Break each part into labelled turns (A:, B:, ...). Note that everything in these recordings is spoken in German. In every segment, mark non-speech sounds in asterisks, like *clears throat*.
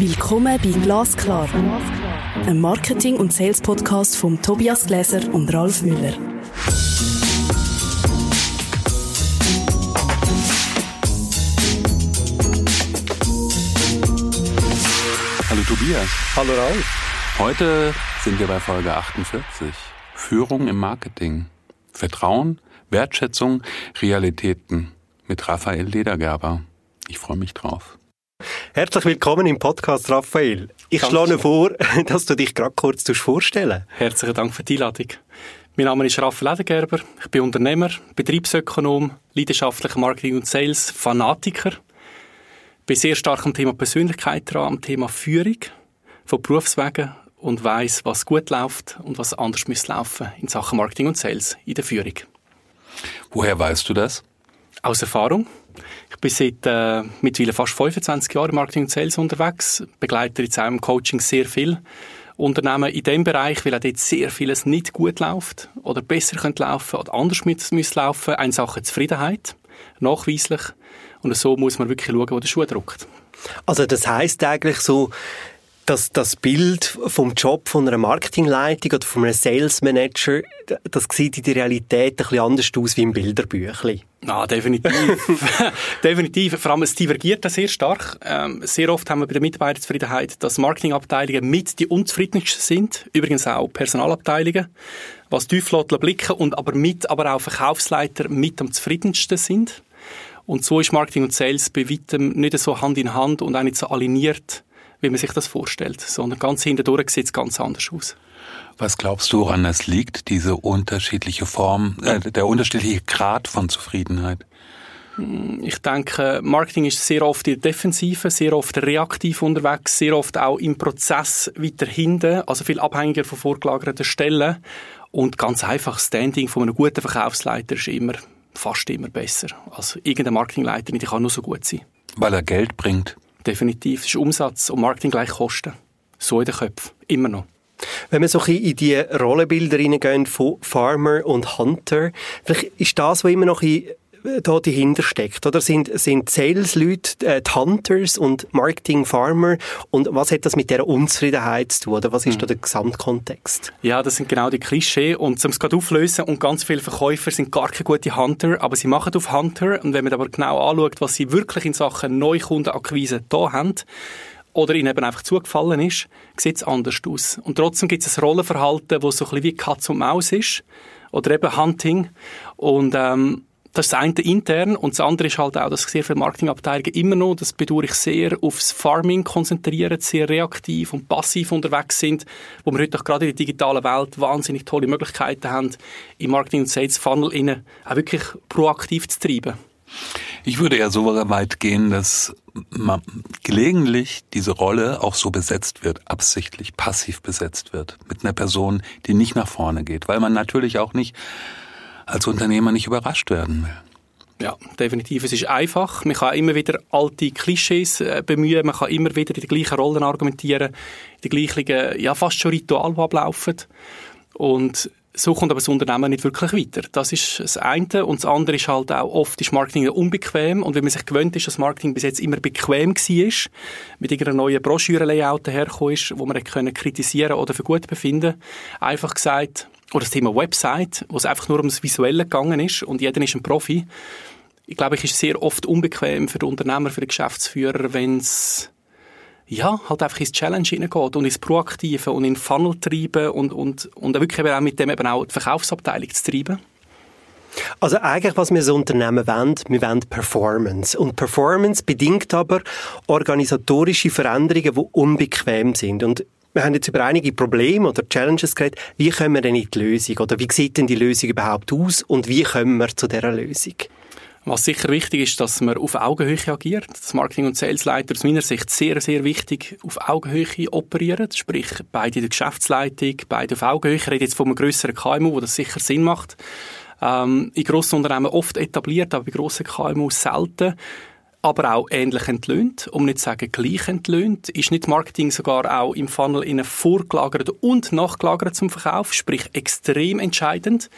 A: Willkommen bei Glasklar, einem Marketing- und Sales-Podcast von Tobias Gläser und Ralf Müller.
B: Hallo Tobias.
C: Hallo Ralf.
B: Heute sind wir bei Folge 48. Führung im Marketing. Vertrauen, Wertschätzung, Realitäten mit Raphael Ledergerber. Ich freue mich drauf.
C: Herzlich willkommen im Podcast, Raphael. Ich
D: Danke.
C: schlage vor, *laughs* dass du dich gerade kurz vorstellen
D: Herzlichen Dank für die Einladung. Mein Name ist Raphael Ledergerber. Ich bin Unternehmer, Betriebsökonom, leidenschaftlicher Marketing- und Sales-Fanatiker. Bin sehr stark am Thema Persönlichkeit dran, am Thema Führung von Berufswegen und weiß, was gut läuft und was anders müsste laufen in Sachen Marketing und Sales in der Führung.
B: Woher weißt du das?
D: Aus Erfahrung. Ich bin seit äh, mittlerweile fast 25 Jahren im Marketing und Sales unterwegs, begleite jetzt auch im Coaching sehr viel Unternehmen in dem Bereich, weil auch dort sehr vieles nicht gut läuft oder besser könnte laufen oder anders müsste laufen. Eine Sache Zufriedenheit, nachweislich. Und so muss man wirklich schauen, wo der Schuh drückt.
C: Also das heißt eigentlich so, dass das Bild vom Job von einer Marketingleitung oder von einem Sales Manager, das sieht in der Realität ein bisschen anders aus wie im Bilderbüchli.
D: Ah, definitiv. *laughs* *laughs* definitiv. Vor allem, es divergiert da sehr stark. Ähm, sehr oft haben wir bei der Mitarbeiterzufriedenheit, dass Marketingabteilungen mit die unzufriedensten sind. Übrigens auch Personalabteilungen. Was Tieflotler blicken und aber mit, aber auch Verkaufsleiter mit am zufriedensten sind. Und so ist Marketing und Sales bei weitem nicht so Hand in Hand und auch nicht so aligniert, wie man sich das vorstellt, sondern ganz hintendurch sieht es ganz anders aus.
B: Was glaubst du, woran das liegt, diese unterschiedliche Form, äh, der unterschiedliche Grad von Zufriedenheit?
D: Ich denke, Marketing ist sehr oft in der Defensive, sehr oft reaktiv unterwegs, sehr oft auch im Prozess weiter hinten, also viel abhängiger von vorgelagerten Stellen. Und ganz einfach, Standing von einem guten Verkaufsleiter ist immer, fast immer besser. Also irgendein Marketingleiter nicht, der kann nur so gut sein.
B: Weil er Geld bringt.
D: Definitiv. Es ist Umsatz und Marketing gleich Kosten. So in den Köpfen. Immer noch.
C: Wenn wir so ein bisschen in die Rollenbilder reingehen von Farmer und Hunter, vielleicht ist das, was immer noch ein da dahinter steckt, oder? Sind, sind Sales-Leute äh, die Hunters und Marketing-Farmer? Und was hat das mit dieser Unzufriedenheit zu tun, oder was ist da der Gesamtkontext?
D: Ja, das sind genau die Klischee. Und um es gerade auflösen, und ganz viele Verkäufer sind gar keine guten Hunter, aber sie machen auf Hunter. Und wenn man aber genau anschaut, was sie wirklich in Sachen Neukundenakquise da haben, oder ihnen eben einfach zugefallen ist, sieht es anders aus. Und trotzdem gibt es ein Rollenverhalten, das so ein bisschen wie Katz und Maus ist. Oder eben Hunting. Und, ähm, das ist das eine intern und das andere ist halt auch, dass sehr viele Marketingabteilungen immer noch, das bedauere ich sehr, aufs Farming konzentrieren, sehr reaktiv und passiv unterwegs sind, wo wir heute auch gerade in der digitalen Welt wahnsinnig tolle Möglichkeiten haben, im Marketing- und Sales-Funnel auch wirklich proaktiv zu treiben.
B: Ich würde eher so weit gehen, dass man gelegentlich diese Rolle auch so besetzt wird, absichtlich passiv besetzt wird, mit einer Person, die nicht nach vorne geht, weil man natürlich auch nicht als Unternehmer nicht überrascht werden will.
D: Ja, definitiv. Es ist einfach. Man kann immer wieder alte Klischees äh, bemühen. Man kann immer wieder in den gleichen Rollen argumentieren, in den gleichen, ja, fast schon Ritual, die ablaufen. Und so kommt aber das Unternehmen nicht wirklich weiter. Das ist das eine. Und das andere ist halt auch, oft ist Marketing unbequem. Und wenn man sich gewöhnt ist, dass Marketing bis jetzt immer bequem war, mit irgendeiner neuen Broschüre-Layout hergekommen ist, wo man kritisieren oder für gut befinden, einfach gesagt, oder das Thema Website, wo es einfach nur ums Visuelle gegangen ist und jeder ist ein Profi. Ich glaube, ich ist sehr oft unbequem für den Unternehmer, für den Geschäftsführer, wenn es ja, halt einfach ins Challenge hineingeht und ins Proaktive und in Funnel treiben und, und, und wirklich eben auch mit dem eben auch die Verkaufsabteilung zu treiben.
C: Also eigentlich, was wir so Unternehmen wollen, wir wollen Performance. Und Performance bedingt aber organisatorische Veränderungen, die unbequem sind. Und wir haben jetzt über einige Probleme oder Challenges geredet. Wie kommen wir denn in die Lösung? Oder wie sieht denn die Lösung überhaupt aus? Und wie kommen wir zu dieser Lösung?
D: Was sicher wichtig ist, dass man auf Augenhöhe agiert. Das Marketing- und Salesleiter aus meiner Sicht sehr, sehr wichtig auf Augenhöhe operieren. Sprich, beide in der Geschäftsleitung, beide auf Augenhöhe. Ich rede jetzt von einem grösseren KMU, wo das sicher Sinn macht. Ähm, in grossen Unternehmen oft etabliert, aber bei grossen KMU selten. Aber auch ähnlich entlöhnt, um nicht zu sagen gleich entlöhnt. Ist nicht Marketing sogar auch im Funnel in vorgelagert und nachgelagert zum Verkauf, sprich extrem entscheidend.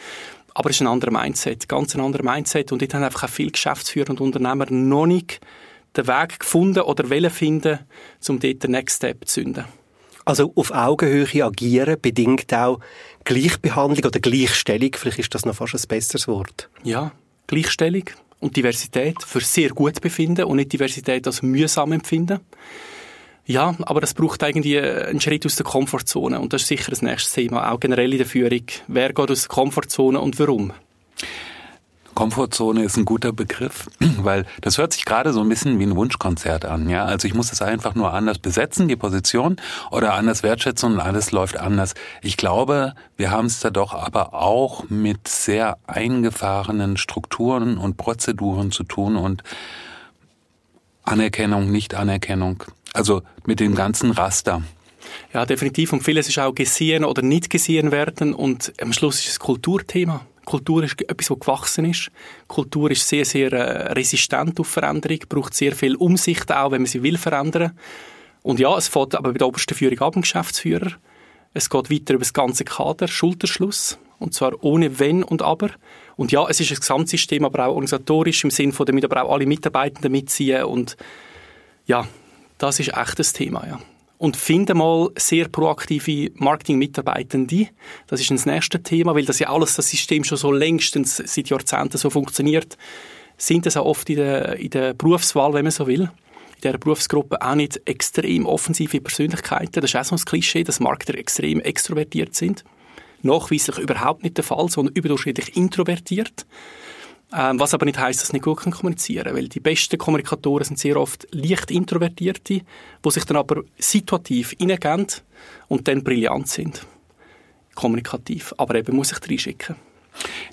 D: Aber es ist ein anderer Mindset, ganz ein anderer Mindset. Und dort haben einfach auch viele Geschäftsführer und Unternehmer noch nicht den Weg gefunden oder wollen finden, um dort den Next Step zu zünden.
C: Also auf Augenhöhe agieren bedingt auch Gleichbehandlung oder Gleichstellung. Vielleicht ist das noch fast ein besseres Wort.
D: Ja, Gleichstellung und Diversität für sehr gut befinden und nicht Diversität als mühsam empfinden. Ja, aber das braucht eigentlich einen Schritt aus der Komfortzone und das ist sicher das nächste Thema, auch generell in der Führung. Wer geht aus der Komfortzone und warum?
B: Komfortzone ist ein guter Begriff, *clears throat* weil das hört sich gerade so ein bisschen wie ein Wunschkonzert an. Ja, also ich muss es einfach nur anders besetzen, die Position, oder anders wertschätzen und alles läuft anders. Ich glaube, wir haben es da doch aber auch mit sehr eingefahrenen Strukturen und Prozeduren zu tun und Anerkennung, Nicht-Anerkennung. Also mit dem ganzen Raster.
D: Ja, definitiv. Und vieles ist auch gesehen oder nicht gesehen werden. Und am Schluss ist es Kulturthema. Kultur ist etwas, was gewachsen ist. Kultur ist sehr, sehr äh, resistent auf Veränderung, braucht sehr viel Umsicht auch, wenn man sie will verändern. Und ja, es fängt aber bei der obersten Führung ab, dem Geschäftsführer. Es geht weiter über das ganze Kader, Schulterschluss. Und zwar ohne Wenn und Aber. Und ja, es ist ein Gesamtsystem, aber auch organisatorisch im Sinne von, damit aber auch alle Mitarbeitenden mitziehen. Und ja, das ist echt das Thema, ja und finde mal sehr proaktive Marketing-Mitarbeitende. Das ist das nächste Thema, weil das ja alles, das System schon so längstens seit Jahrzehnten so funktioniert, sind es auch oft in der, in der Berufswahl, wenn man so will, in dieser Berufsgruppe auch nicht extrem offensive Persönlichkeiten. Das ist auch so ein Klischee, dass Marketer extrem extrovertiert sind. Nachweislich überhaupt nicht der Fall, sondern überdurchschnittlich introvertiert. Ähm, was aber nicht heißt, dass sie nicht gut kommunizieren können, weil die besten Kommunikatoren sind sehr oft leicht Introvertierte, die sich dann aber situativ hineingehen und dann brillant sind. Kommunikativ. Aber eben muss ich reinschicken.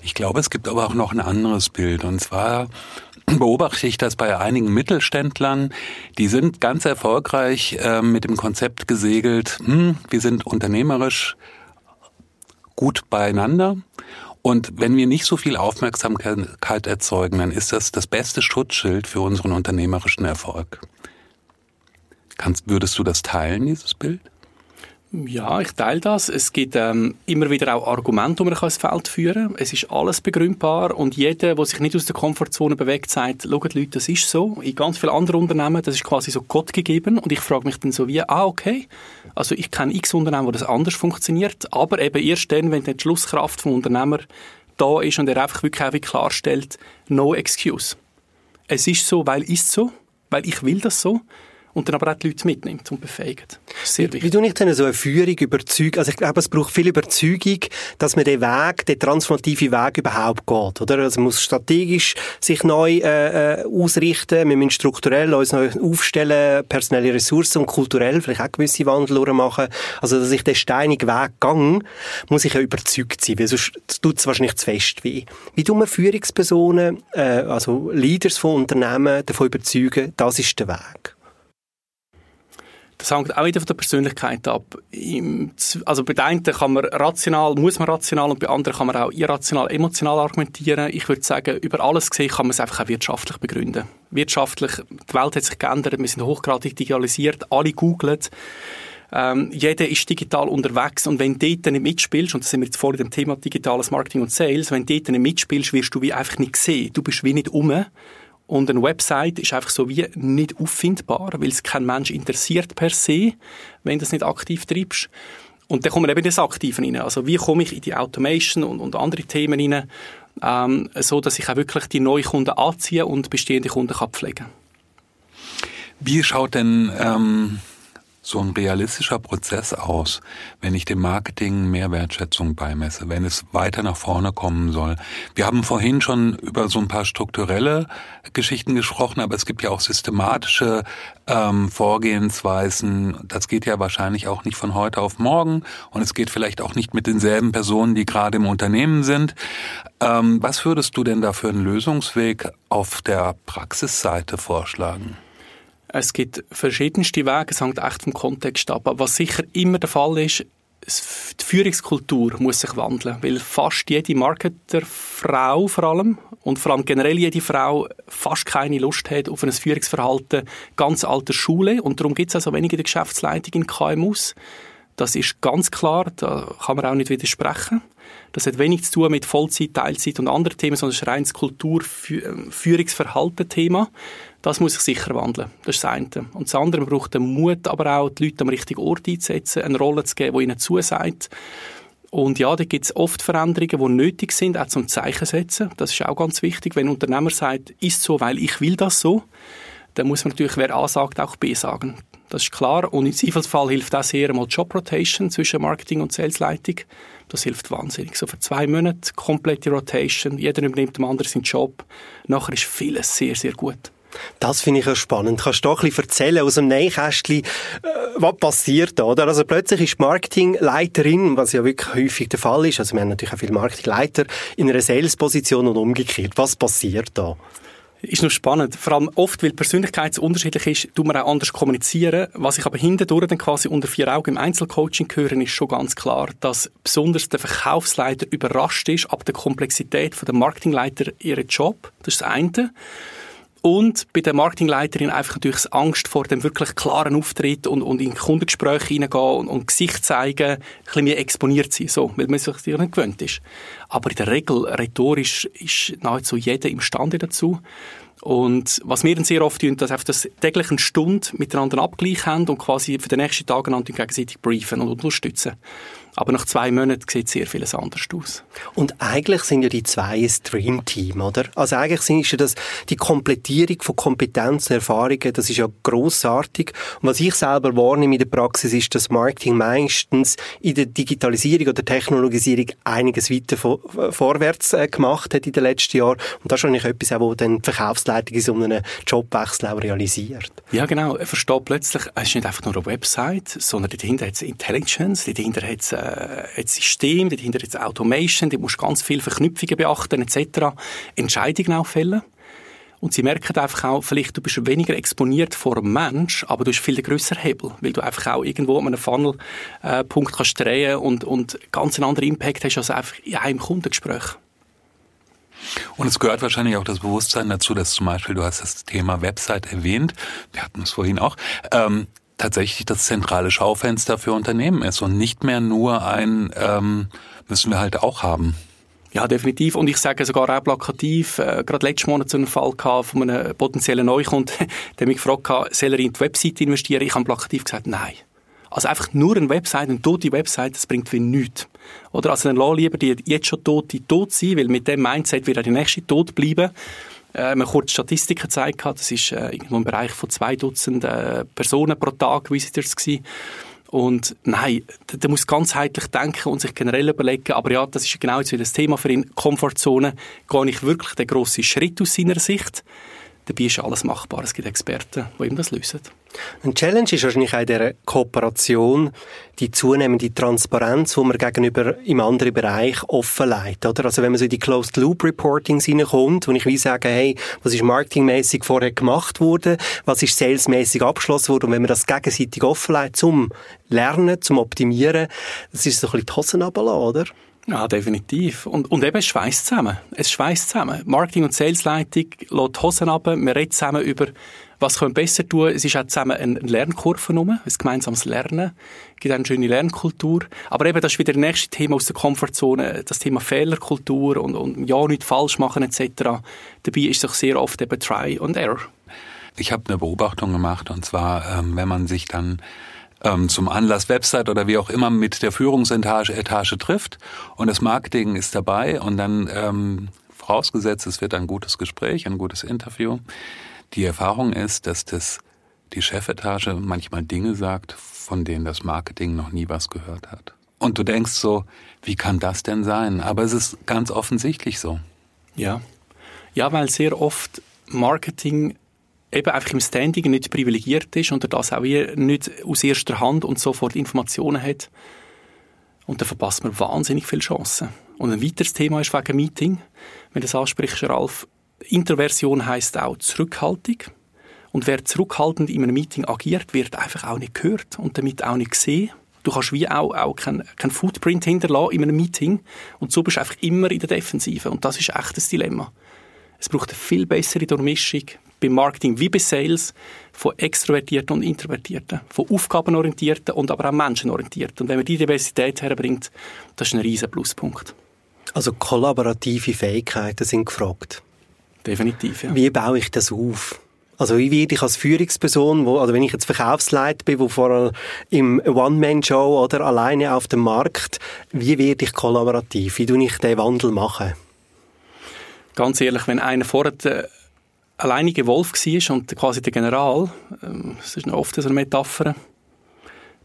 B: Ich glaube, es gibt aber auch noch ein anderes Bild. Und zwar *clears throat* beobachte ich das bei einigen Mittelständlern. Die sind ganz erfolgreich äh, mit dem Konzept gesegelt, hm, wir sind unternehmerisch gut beieinander und wenn wir nicht so viel Aufmerksamkeit erzeugen, dann ist das das beste Schutzschild für unseren unternehmerischen Erfolg. Kannst, würdest du das teilen, dieses Bild?
D: Ja, ich teile das. Es gibt ähm, immer wieder auch Argumente, die man ins Feld führen kann. Es ist alles begründbar und jeder, der sich nicht aus der Komfortzone bewegt, sagt, schaut Leute, das ist so. In ganz vielen anderen Unternehmen, das ist quasi so Gott gegeben und ich frage mich dann so wie, ah, okay, also ich kenne x Unternehmen, wo das anders funktioniert, aber eben erst dann, wenn die Entschlusskraft vom Unternehmer da ist und er einfach wirklich auch klarstellt, no excuse. Es ist so, weil ist so, weil ich will das so und dann aber auch die Leute mitnimmt und befähigt.
C: Sehr wichtig. Wie ich denn so eine Führung überzeugen? Also ich glaube, es braucht viel Überzeugung, dass man den Weg, den transformative Weg überhaupt geht, oder? Also man muss strategisch sich neu äh, äh, ausrichten, wir müssen strukturell uns neu aufstellen, personelle Ressourcen und kulturell vielleicht auch gewisse Wandel machen. Also dass ich den steinigen Weg gang, muss ich ja überzeugt sein, weil sonst tut es wahrscheinlich zu fest weh. Wie tun wir Führungspersonen, äh, also Leaders von Unternehmen davon überzeugen, das ist der Weg?
D: Das hängt auch wieder von der Persönlichkeit ab. also bei einen kann man rational, muss man rational und bei anderen kann man auch irrational, emotional argumentieren. Ich würde sagen, über alles gesehen kann man es einfach auch wirtschaftlich begründen. Wirtschaftlich, die Welt hat sich geändert, wir sind hochgradig digitalisiert, alle googlen. Ähm, jeder ist digital unterwegs und wenn du dort nicht mitspielst, und da sind wir jetzt vorhin dem Thema digitales Marketing und Sales, wenn du dort nicht mitspielst, wirst du wie einfach nicht sehen. Du bist wie nicht um und eine Website ist einfach so wie nicht auffindbar, weil es kein Mensch interessiert per se, wenn du das nicht aktiv treibst. Und dann kommen wir eben das Aktive rein. Also wie komme ich in die Automation und, und andere Themen rein, ähm, so dass ich auch wirklich die neuen Kunden anziehe und bestehende Kunden kann pflegen
B: Wie schaut denn ähm, so ein realistischer Prozess aus, wenn ich dem Marketing mehr Wertschätzung beimesse, wenn es weiter nach vorne kommen soll? Wir haben vorhin schon über so ein paar strukturelle Geschichten gesprochen, aber es gibt ja auch systematische ähm, Vorgehensweisen. Das geht ja wahrscheinlich auch nicht von heute auf morgen und es geht vielleicht auch nicht mit denselben Personen, die gerade im Unternehmen sind. Ähm, was würdest du denn da für einen Lösungsweg auf der Praxisseite vorschlagen?
D: Es gibt verschiedenste Wege, es hängt echt vom Kontext ab. Aber was sicher immer der Fall ist, die Führungskultur muss sich wandeln, weil fast jede Marketerfrau vor allem und vor allem generell jede Frau fast keine Lust hat auf ein Führungsverhalten ganz alter Schule und darum gibt es also wenige Geschäftsleitung in KMUs. Das ist ganz klar, da kann man auch nicht widersprechen. Das hat wenig zu tun mit Vollzeit, Teilzeit und anderen Themen, sondern es ist ein reines Kultur-, Führungsverhalten-Thema. Das muss sich sicher wandeln. Das ist das eine. Und das andere, braucht den Mut, aber auch die Leute am richtigen Ort einzusetzen, eine Rolle zu geben, die ihnen zusagt. Und ja, da gibt es oft Veränderungen, die nötig sind, auch zum Zeichen setzen. Das ist auch ganz wichtig. Wenn ein Unternehmer sagt, ist so, weil ich will das so, dann muss man natürlich, wer A sagt, auch B sagen. Das ist klar. Und im Zweifelsfall hilft auch sehr mal Job Rotation zwischen Marketing und Salesleitung. Das hilft wahnsinnig. So für zwei Monate komplette Rotation. Jeder übernimmt dem anderen seinen Job. Nachher ist vieles sehr, sehr gut.
C: Das finde ich auch spannend. Kannst du doch ein bisschen erzählen aus dem Nähkästchen, äh, was passiert da, oder? Also plötzlich ist die Marketingleiterin, was ja wirklich häufig der Fall ist, also wir haben natürlich auch viele Marketingleiter, in einer Salesposition und umgekehrt. Was passiert da?
D: ist noch spannend. Vor allem oft, weil die Persönlichkeit so unterschiedlich ist, tut man auch anders kommunizieren. Was ich aber hintendurch dann quasi unter vier Augen im Einzelcoaching höre, ist schon ganz klar, dass besonders der Verkaufsleiter überrascht ist ab der Komplexität von der Marketingleiter ihren Job. Das ist das eine. Und bei der Marketingleiterin einfach natürlich Angst vor dem wirklich klaren Auftritt und, und in Kundengespräche hineingehen und, und Gesicht zeigen, ein bisschen mehr exponiert sein, so, weil man sich das nicht gewöhnt ist. Aber in der Regel, rhetorisch, ist nahezu jeder imstande dazu. Und was wir dann sehr oft tun, dass wir das täglich eine Stunde miteinander Abgleich haben und quasi für den nächsten Tag einander gegenseitig briefen und unterstützen. Aber nach zwei Monaten sieht sehr vieles anders aus.
C: Und eigentlich sind ja die zwei ein Dreamteam, oder? Also eigentlich sind ja das die Komplettierung von Kompetenzen, Erfahrungen, das ist ja großartig. Und was ich selber wahrnehme in der Praxis ist, dass Marketing meistens in der Digitalisierung oder Technologisierung einiges weiter vorwärts äh, gemacht hat in den letzten Jahren. Und das ist eigentlich etwas, wo dann die Verkaufsleitung in so einem Jobwechsel auch realisiert.
D: Ja, genau. Er versteht plötzlich, es ist nicht einfach nur eine Website, sondern dahinter hat es Intelligence, dahinter hat es äh, System, dahinter jetzt Automation, da musst du ganz viele Verknüpfungen beachten etc. Entscheidungen auch fällen. Und sie merken einfach auch, vielleicht du bist weniger exponiert vor einem Mensch, aber du hast viel größeren Hebel, weil du einfach auch irgendwo an einem Funnel-Punkt äh, kannst drehen und, und ganz einen anderen Impact hast als einfach in einem Kundengespräch.
B: Und es gehört wahrscheinlich auch das Bewusstsein dazu, dass zum Beispiel, du hast das Thema Website erwähnt, wir hatten es vorhin auch, ähm, tatsächlich das zentrale Schaufenster für Unternehmen ist und nicht mehr nur ein, ähm, müssen wir halt auch haben.
D: Ja, definitiv. Und ich sage sogar auch plakativ, äh, gerade letzten Monat so einen Fall gehabt von einem potenziellen Neukunden, *laughs* der mich gefragt hat, soll er in die Website investieren? Ich habe plakativ gesagt, nein. Also einfach nur eine Website, eine tote Website, das bringt wie nichts. Oder also dann lass lieber die jetzt schon tote tot sein, weil mit dem Mindset wird auch die nächste tot bleiben äh, man kurz Statistiken gezeigt hat. Das ist äh, irgendwo im Bereich von zwei Dutzend äh, Personen pro Tag Visitors gewesen. Und nein, der muss ganzheitlich denken und sich generell überlegen, aber ja, das ist genau jetzt wieder das Thema für ihn, Komfortzone, gehe ich wirklich den grossen Schritt aus seiner Sicht? Dabei ist alles machbar. Es gibt Experten, die ihm das lösen.
C: Ein Challenge ist wahrscheinlich auch in dieser Kooperation die zunehmende Transparenz, die man gegenüber im anderen Bereich offenlegt, oder? Also wenn man so in die Closed Loop Reportings hineinkommt, wo ich wie sage, hey, was ist marketingmäßig vorher gemacht worden, was ist salesmäßig abgeschlossen worden und wenn man das gegenseitig offenlegt zum Lernen, zum Optimieren, das ist so ein bisschen die Hosen runterlassen, oder?
D: Ja, definitiv. Und, und eben, es schweißt zusammen. Es schweißt zusammen. Marketing- und Salesleitung lässt die Hosen runter. Wir reden zusammen über, was können wir besser tun. Es ist auch zusammen eine Lernkurve rum, ein gemeinsames Lernen. Es gibt eine schöne Lernkultur. Aber eben, das ist wieder das nächste Thema aus der Komfortzone, das Thema Fehlerkultur und, und ja, nicht falsch machen etc. Dabei ist es sehr oft eben Try and Error.
B: Ich habe eine Beobachtung gemacht und zwar, ähm, wenn man sich dann ähm, zum Anlass Website oder wie auch immer mit der Führungsetage Etage trifft und das Marketing ist dabei und dann ähm, vorausgesetzt, es wird ein gutes Gespräch, ein gutes Interview. Die Erfahrung ist, dass das die Chefetage manchmal Dinge sagt, von denen das Marketing noch nie was gehört hat. Und du denkst so, wie kann das denn sein? Aber es ist ganz offensichtlich so.
D: Ja. Ja, weil sehr oft Marketing eben einfach im Standing nicht privilegiert ist und das auch nicht aus erster Hand und sofort Informationen hat. Und dann verpasst man wahnsinnig viele Chancen. Und ein weiteres Thema ist wegen Meeting. Wenn du das ansprichst, Ralf, Introversion heißt auch Zurückhaltung. Und wer zurückhaltend in einem Meeting agiert, wird einfach auch nicht gehört und damit auch nicht gesehen. Du kannst wie auch, auch keinen kein Footprint hinterlassen in einem Meeting und so bist du einfach immer in der Defensive und das ist echt ein Dilemma. Es braucht eine viel bessere Durchmischung beim Marketing wie bei Sales von Extrovertierten und Introvertierten, von Aufgabenorientierten und aber auch Menschenorientierten. Und wenn man die Diversität herbringt, das ist ein riesen Pluspunkt.
C: Also kollaborative Fähigkeiten sind gefragt.
D: Definitiv, ja.
C: Wie baue ich das auf? Also wie werde ich als Führungsperson, wo, also wenn ich jetzt Verkaufsleiter bin, wo vorher im One-Man-Show oder alleine auf dem Markt, wie werde ich kollaborativ? Wie tue ich den Wandel machen?
D: Ganz ehrlich, wenn einer vorher der alleinige Wolf war und quasi der General, ähm, das ist oft so eine Metapher,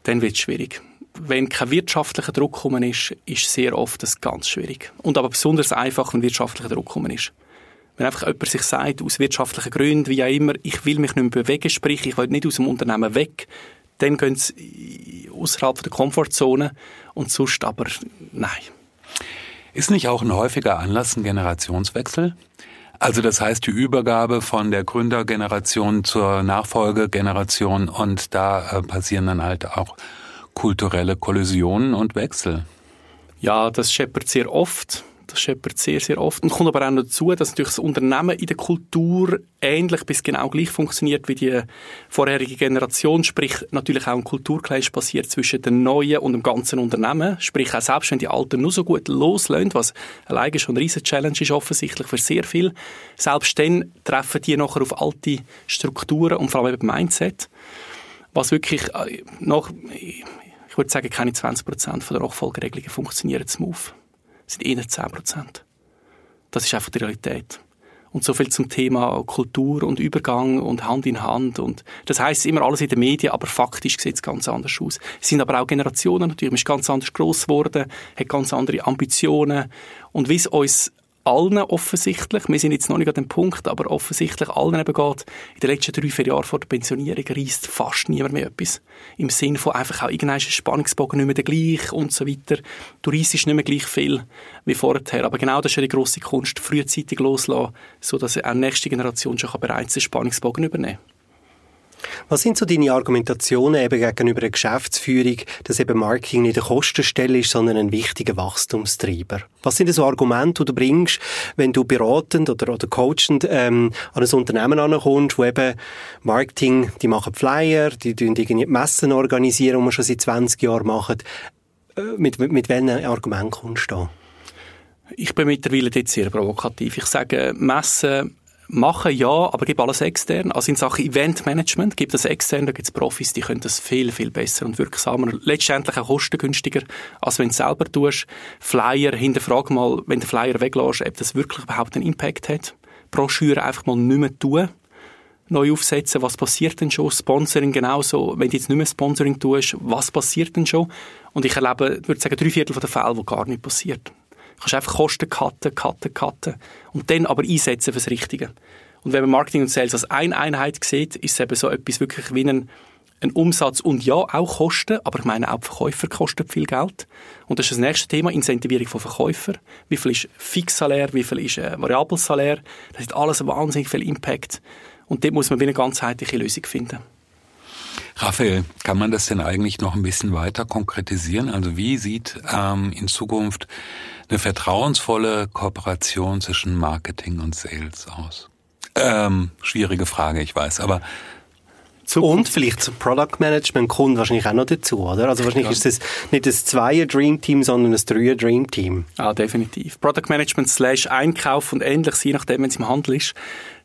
D: dann wird es schwierig. Wenn kein wirtschaftlicher Druck gekommen ist, ist sehr oft das ganz schwierig. Und aber besonders einfach, wenn wirtschaftlicher Druck gekommen ist. Wenn einfach jemand sich sagt, aus wirtschaftlichen Gründen, wie auch immer, ich will mich nicht mehr bewegen, sprich, ich will nicht aus dem Unternehmen weg, dann gehen sie außerhalb der Komfortzone und sonst aber nein.
B: Ist nicht auch ein häufiger Anlass ein Generationswechsel? Also das heißt die Übergabe von der Gründergeneration zur Nachfolgegeneration und da äh, passieren dann halt auch kulturelle Kollisionen und Wechsel.
D: Ja, das scheppert sehr oft. Das scheppert sehr, sehr oft. Und kommt aber auch noch dazu, dass natürlich das Unternehmen in der Kultur ähnlich bis genau gleich funktioniert wie die vorherige Generation. Sprich, natürlich auch ein Kulturkreis passiert zwischen den neuen und dem ganzen Unternehmen. Sprich, auch selbst wenn die Alten nur so gut loslösen, was alleine schon eine riesen Challenge ist, offensichtlich für sehr viel, selbst dann treffen die nachher auf alte Strukturen und vor allem eben Mindset. Was wirklich äh, nach, ich würde sagen, keine 20 Prozent der Nachfolgeregelungen funktionieren smooth sind eher 10 Prozent. Das ist einfach die Realität. Und so viel zum Thema Kultur und Übergang und Hand in Hand. Und das heißt immer alles in den Medien, aber faktisch sieht es ganz anders aus. Es sind aber auch Generationen natürlich. Man ist ganz anders groß geworden, hat ganz andere Ambitionen. Und wie es uns allen offensichtlich, wir sind jetzt noch nicht an dem Punkt, aber offensichtlich allen eben geht, in den letzten drei, vier Jahren vor der Pensionierung reist fast niemand mehr etwas. Im Sinne von einfach auch irgendein Spannungsbogen nicht mehr der gleich und so weiter. Du reist nicht mehr gleich viel wie vorher. Aber genau das ist ja die grosse Kunst, frühzeitig loslassen, sodass auch die nächste Generation schon bereits den Spannungsbogen übernehmen kann.
C: Was sind so deine Argumentationen eben gegenüber der Geschäftsführung, dass eben Marketing nicht eine Kostenstelle ist, sondern ein wichtiger Wachstumstreiber? Was sind so Argumente, die du bringst, wenn du beratend oder, oder coachend ähm, an ein Unternehmen ankommst, wo eben Marketing, die machen Flyer, die irgendwie Messen organisieren, die wir schon seit 20 Jahren machen. Äh, mit, mit, mit welchen Argumenten kommst du da?
D: Ich bin mittlerweile jetzt sehr provokativ. Ich sage, Messen machen, ja, aber gib alles extern. Also in Sachen Eventmanagement gibt es extern, da gibt es Profis, die können das viel, viel besser und wirksamer, letztendlich auch kostengünstiger, als wenn du es selber tust. Flyer, hinterfrag mal, wenn der Flyer weglässt, ob das wirklich überhaupt einen Impact hat. Broschüre einfach mal nicht mehr tun neu aufsetzen, was passiert denn schon? Sponsoring genauso, wenn du jetzt nicht mehr Sponsoring tust, was passiert denn schon? Und ich erlebe, würde sagen, drei Viertel der Fälle, wo gar nicht passiert. Kannst einfach Kosten cutten, cutten, cutten und dann aber einsetzen fürs Richtige. Und wenn man Marketing und Sales als eine Einheit sieht, ist es eben so etwas wirklich wie ein, ein Umsatz und ja, auch Kosten, aber ich meine auch Verkäufer kosten viel Geld. Und das ist das nächste Thema, Incentivierung von Verkäufern. Wie viel ist Fixsalär, wie viel ist äh, Variabelsalär? Das hat alles wahnsinnig viel Impact. Und dort muss man wie eine ganzheitliche Lösung finden.
B: Raphael, kann man das denn eigentlich noch ein bisschen weiter konkretisieren? Also wie sieht ähm, in Zukunft eine vertrauensvolle Kooperation zwischen Marketing und Sales aus? Ähm, schwierige Frage, ich weiß, aber
C: und vielleicht zum Product Management kommt wahrscheinlich auch noch dazu, oder? Also wahrscheinlich ja. ist es nicht ein Zweier Dream Team, sondern ein Dreier Dream Team.
D: Ah, definitiv. Product Management slash Einkauf und ähnliches, je nachdem, wenn es im Handel ist.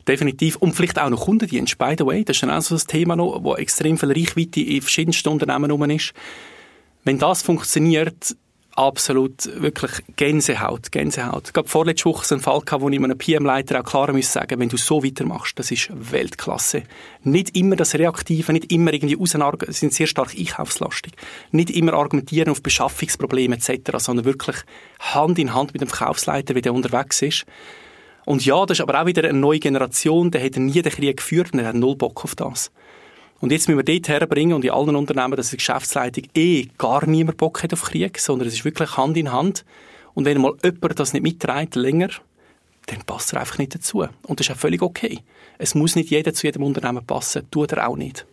D: Definitiv. Und vielleicht auch noch Kundendienst, by the way. Das ist dann auch so ein Thema noch, wo extrem viel Reichweite in verschiedensten Unternehmen rum ist. Wenn das funktioniert, absolut wirklich Gänsehaut, Gänsehaut. Ich habe vorletzte Woche einen Fall gehabt, wo ich einem PM-Leiter auch klar muss sagen, wenn du so weitermachst, das ist Weltklasse. Nicht immer das Reaktive, nicht immer irgendwie auseinargen, sind sehr stark einkaufslastig. Nicht immer argumentieren auf Beschaffungsprobleme etc., sondern wirklich Hand in Hand mit dem Verkaufsleiter, wie der unterwegs ist. Und ja, das ist aber auch wieder eine neue Generation, der hat nie den Krieg geführt und der hat null Bock auf das. Und jetzt müssen wir dort herbringen und in allen Unternehmen, dass die Geschäftsleitung eh gar niemand Bock hat auf Krieg, sondern es ist wirklich Hand in Hand. Und wenn mal jemand das nicht mitträgt, länger, dann passt er einfach nicht dazu. Und das ist auch völlig okay. Es muss nicht jeder zu jedem Unternehmen passen, tut er auch nicht.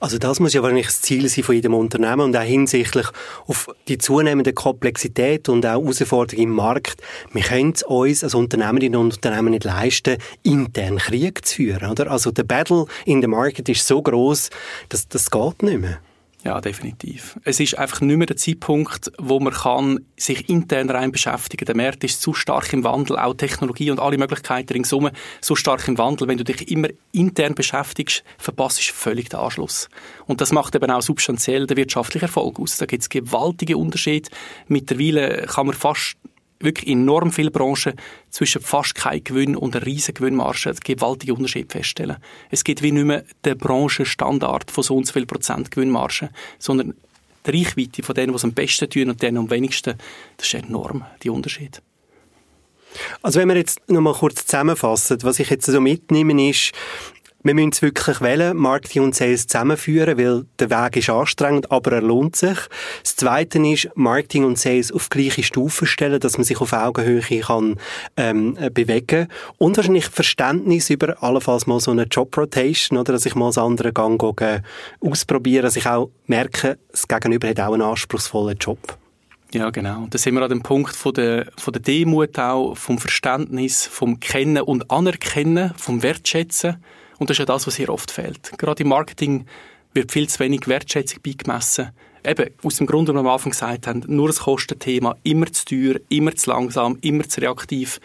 C: Also das muss ja wahrscheinlich das Ziel sein von jedem Unternehmen und auch hinsichtlich auf die zunehmende Komplexität und auch Herausforderungen im Markt. Wir können es uns als Unternehmerinnen und Unternehmen nicht leisten, intern Krieg zu führen, oder? Also der Battle in the Market ist so groß, dass das geht nicht mehr.
D: Ja, definitiv. Es ist einfach nicht mehr der Zeitpunkt, wo man kann sich intern rein beschäftigen. Der Markt ist zu stark im Wandel, auch Technologie und alle Möglichkeiten ringsum so stark im Wandel. Wenn du dich immer intern beschäftigst, verpasst du völlig den Anschluss. Und das macht eben auch substanziell den wirtschaftlichen Erfolg aus. Da gibt es gewaltige Unterschiede. Mittlerweile kann man fast wirklich enorm vielen Branchen zwischen fast kein Gewinn und einer riesen Gewinnmarge einen gewaltigen Unterschied feststellen. Es gibt wie nicht mehr den Branchenstandard von so und so viel Prozent Gewinnmarge, sondern die Reichweite von denen, die es am besten tun und denen am wenigsten, das ist enorm, die Unterschied.
C: Also wenn wir jetzt noch mal kurz zusammenfassen, was ich jetzt so mitnehme, ist, wir müssen es wirklich wählen, Marketing und Sales zusammenführen, weil der Weg ist anstrengend, aber er lohnt sich. Das Zweite ist, Marketing und Sales auf gleiche Stufen stellen, dass man sich auf Augenhöhe kann ähm, bewegen und wahrscheinlich Verständnis über allenfalls mal so eine Job-Rotation, oder dass ich mal das andere Gang äh, ausprobiere, dass ich auch merke, das Gegenüber hat auch einen anspruchsvollen Job.
D: Ja, genau. Da sind wir an dem Punkt von der, von der Demut auch, vom Verständnis, vom Kennen und Anerkennen, vom Wertschätzen und das ist ja das, was hier oft fehlt. Gerade im Marketing wird viel zu wenig Wertschätzung beigemessen. Eben, aus dem Grund, was wir am Anfang gesagt haben, nur das Kostenthema, immer zu teuer, immer zu langsam, immer zu reaktiv.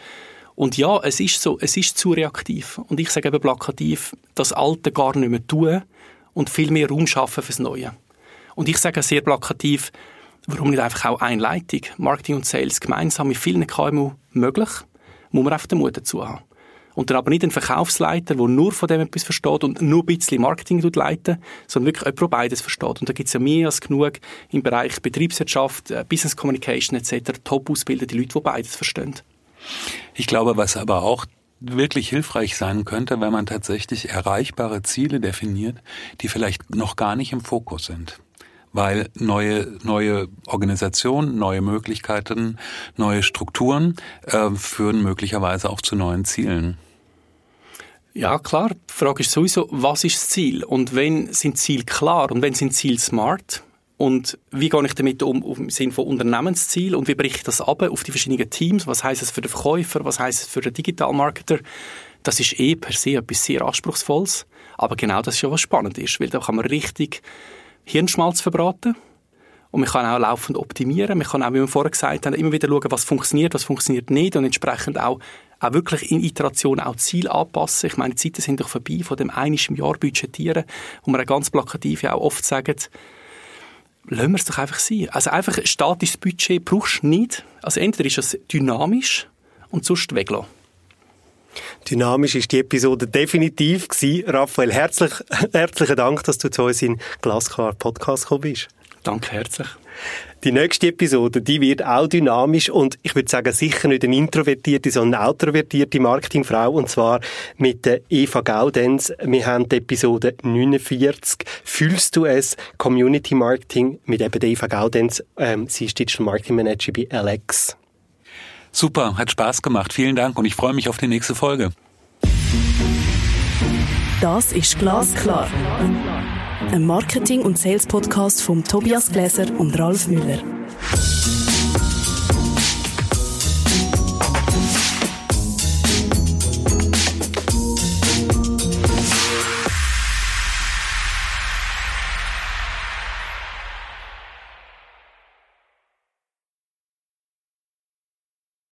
D: Und ja, es ist so, es ist zu reaktiv. Und ich sage eben plakativ, das Alte gar nicht mehr tun und viel mehr Raum schaffen fürs Neue. Und ich sage sehr plakativ, warum nicht einfach auch Einleitung? Marketing und Sales gemeinsam mit vielen KMU möglich, muss man einfach den Mut dazu haben. Und dann aber nicht ein Verkaufsleiter, der nur von dem etwas versteht und nur ein bisschen Marketing leiten, sondern wirklich jemand, der beides versteht. Und da gibt es ja mehr als genug im Bereich Betriebswirtschaft, äh, Business Communication etc. top ausgebildete Leute, die beides verstehen.
B: Ich glaube, was aber auch wirklich hilfreich sein könnte, wenn man tatsächlich erreichbare Ziele definiert, die vielleicht noch gar nicht im Fokus sind weil neue, neue Organisationen, neue Möglichkeiten, neue Strukturen äh, führen möglicherweise auch zu neuen Zielen.
D: Ja, klar. Die Frage ist sowieso, was ist das Ziel? Und wenn sind Ziele klar und wenn sind Ziele smart? Und wie gehe ich damit um, im Sinne von Unternehmensziel und wie bricht ich das ab auf die verschiedenen Teams? Was heißt es für den Verkäufer? Was heißt es für den Digitalmarketer? Das ist eh per se etwas sehr Anspruchsvolles. Aber genau das ist ja was spannend ist, weil da kann man richtig Hirnschmalz verbraten. Und man kann auch laufend optimieren. Man kann auch, wie wir vorher gesagt haben, immer wieder schauen, was funktioniert, was funktioniert nicht und entsprechend auch, auch wirklich in Iteration auch Ziel anpassen. Ich meine, die Zeiten sind doch vorbei von dem einischen Jahr budgetieren, wo man ganz plakativ ja auch oft sagen, lassen wir es doch einfach sein. Also einfach ein statisches Budget brauchst du nicht. Also entweder ist es dynamisch und sonst weglassen.
C: Dynamisch ist die Episode definitiv gewesen. Raphael, herzlich, *laughs* herzlichen Dank, dass du zu uns in Glasklar Podcast gekommen bist.
D: Danke herzlich.
C: Die nächste Episode, die wird auch dynamisch und ich würde sagen, sicher nicht eine introvertierte, sondern eine outrovertierte Marketingfrau und zwar mit der Eva Gaudenz. Wir haben die Episode 49. Fühlst du es? Community Marketing mit eben der Eva Gaudenz. Ähm, sie ist Digital Marketing Manager bei Alex.
B: Super, hat Spaß gemacht. Vielen Dank und ich freue mich auf die nächste Folge.
A: Das ist Glasklar. Ein Marketing- und Sales-Podcast von Tobias Gläser und Ralf Müller.